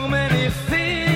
So many feelings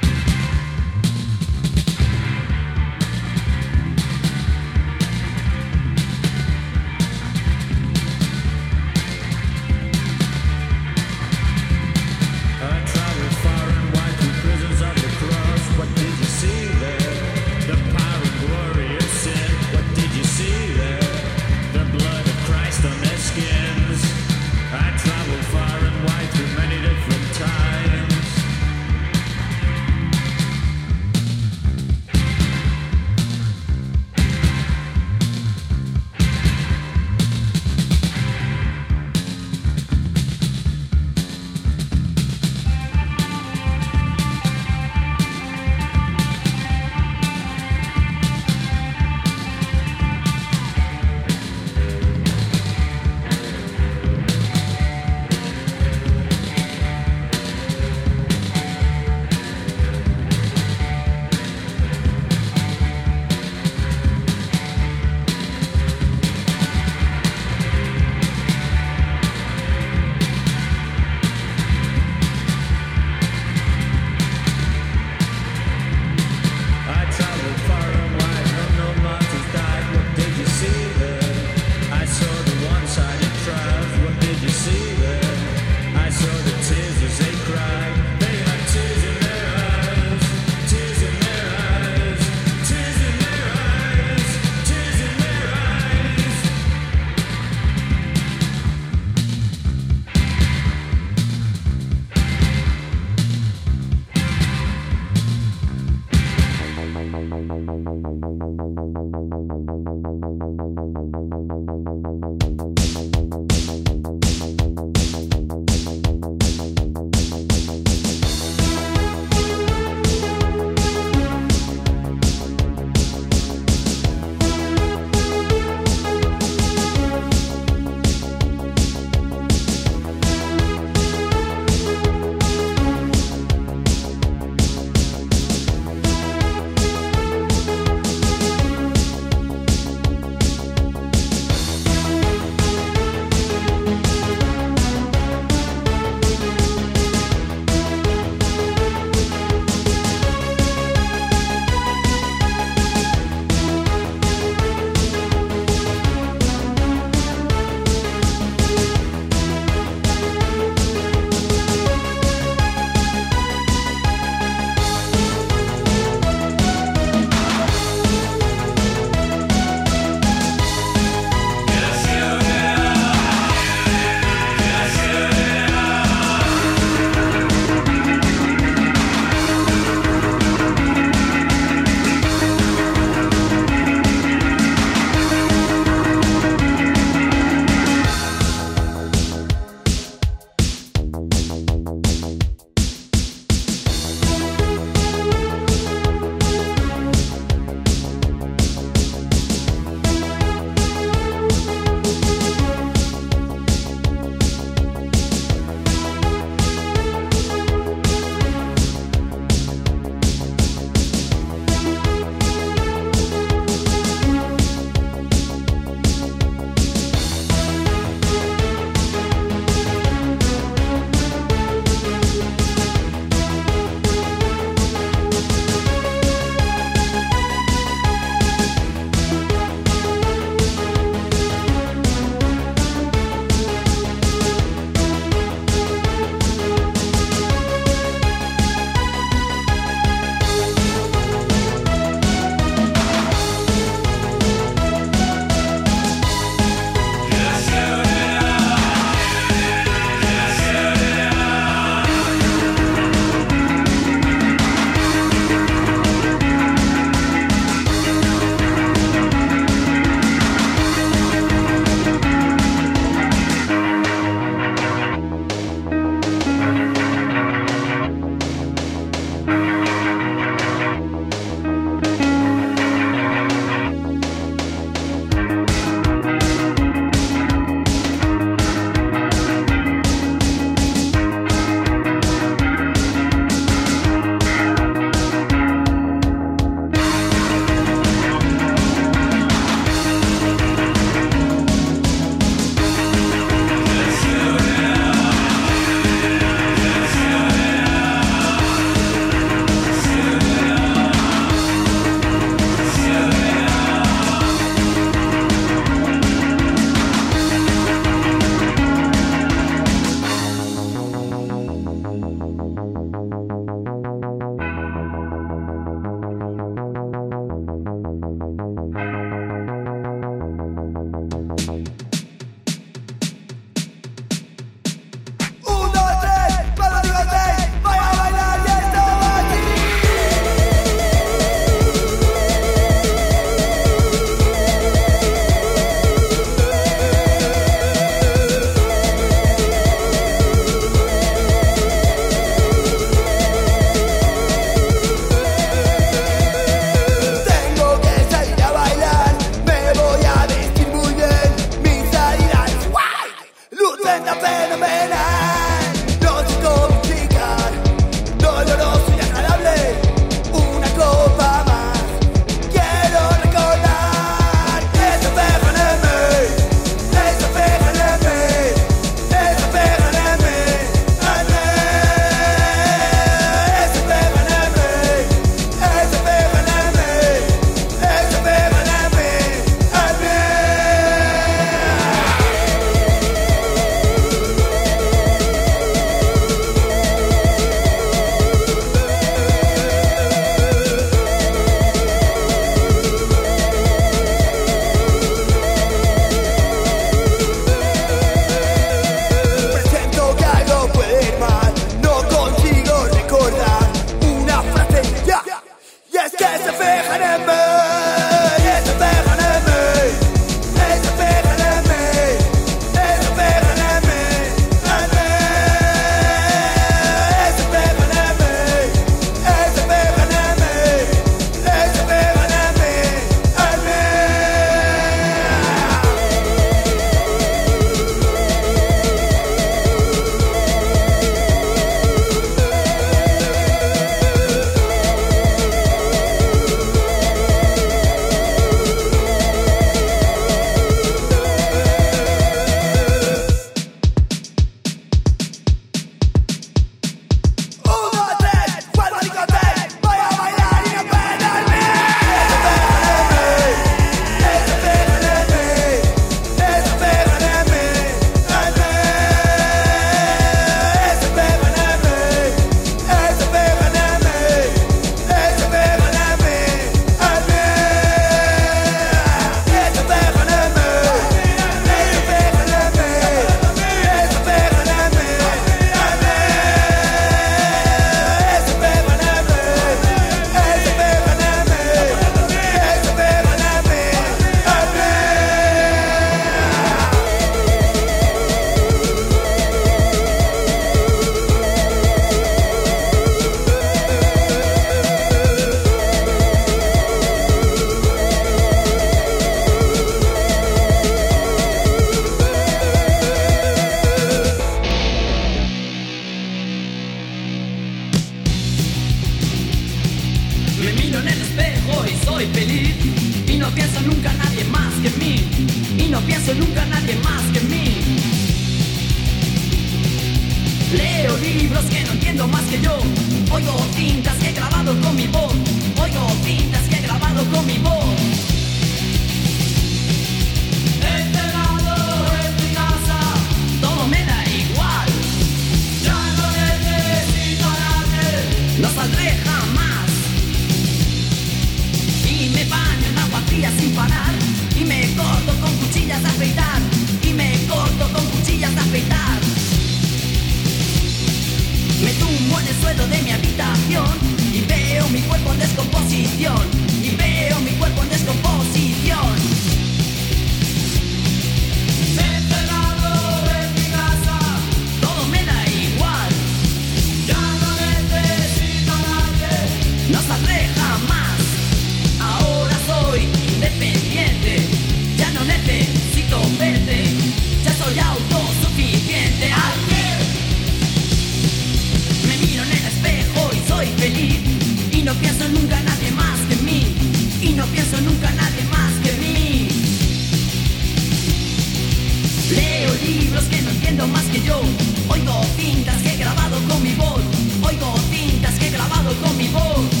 libros que no entiendo más que yo. Oigo cintas que he grabado con mi voz. Oigo cintas que he grabado con mi voz.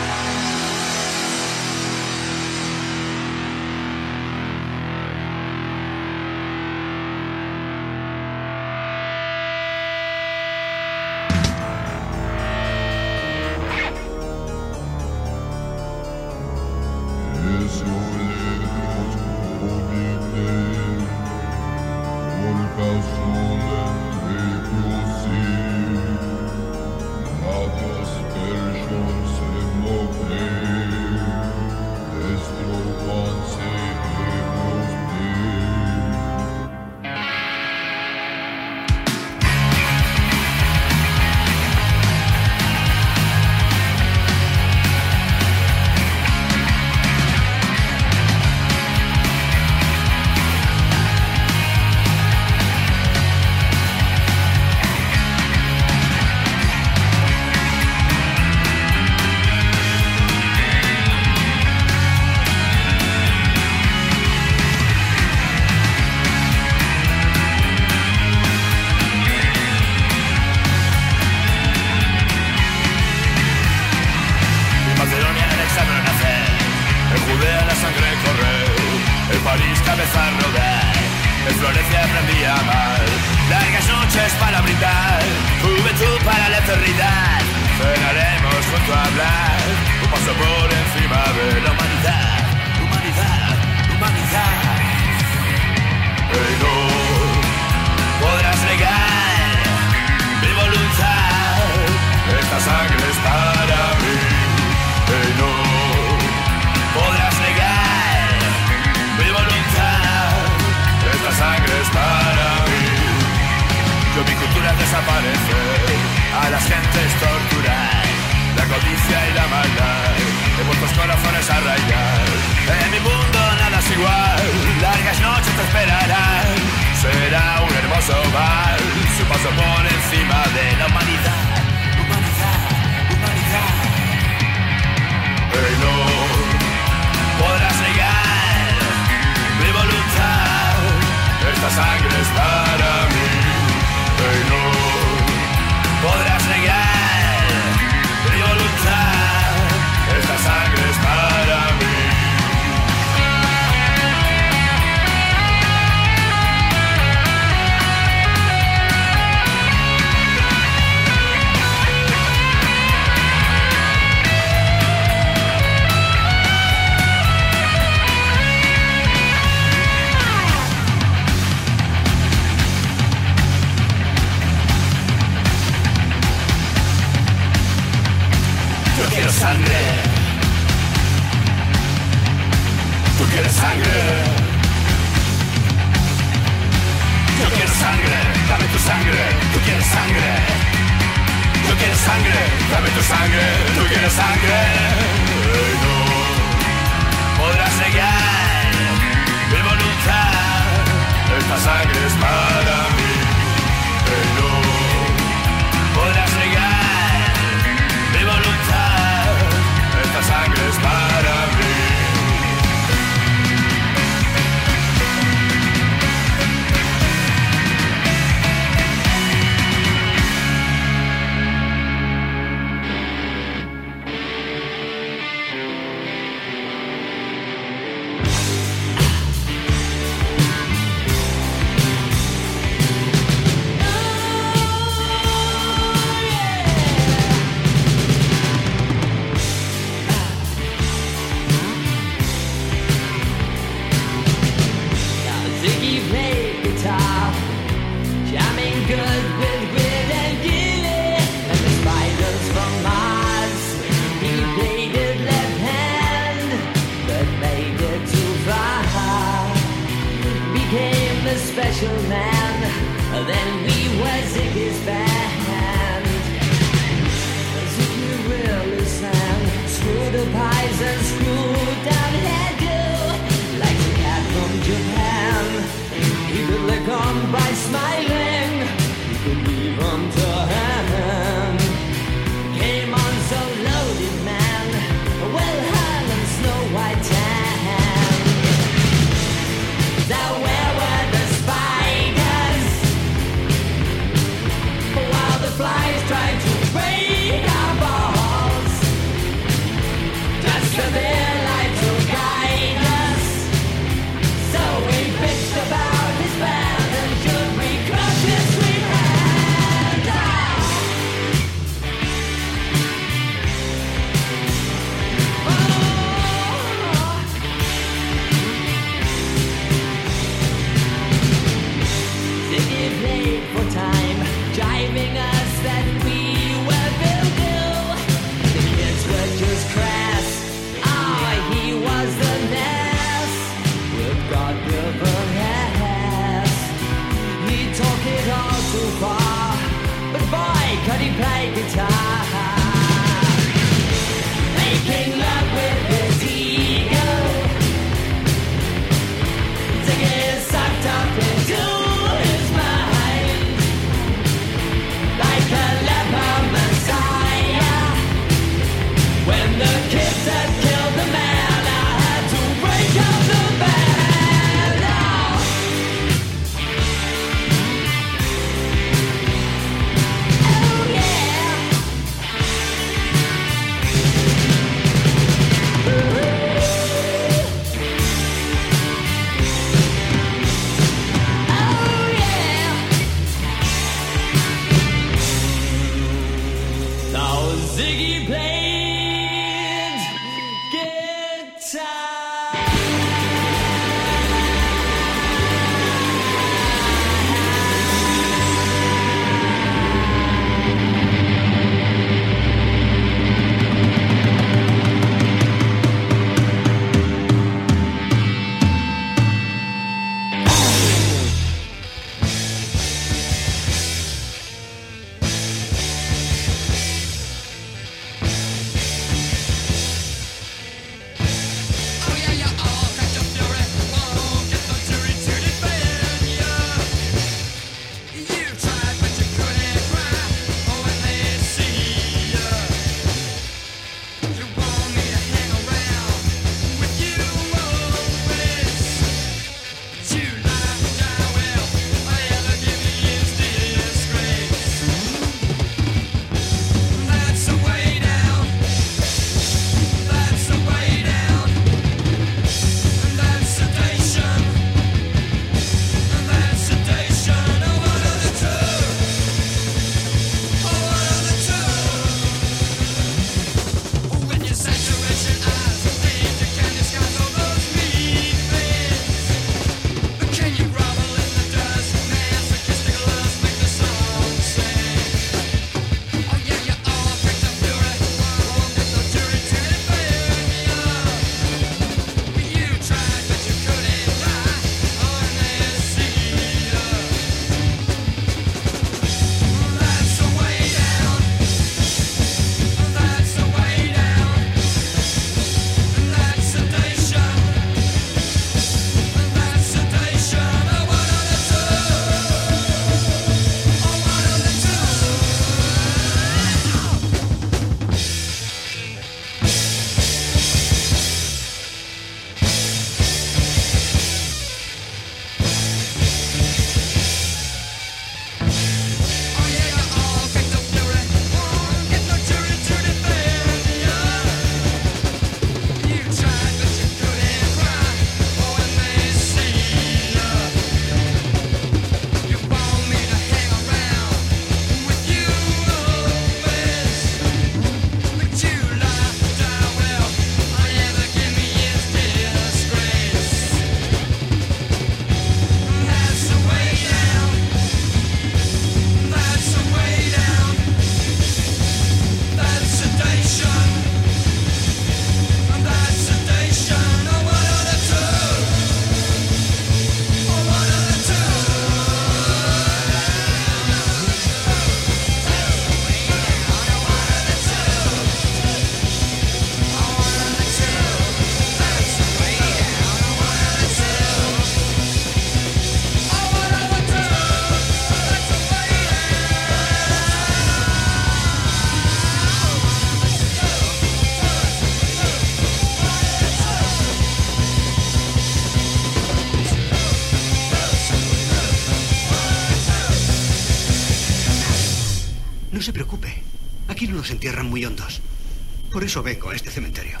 Eso vengo a este cementerio.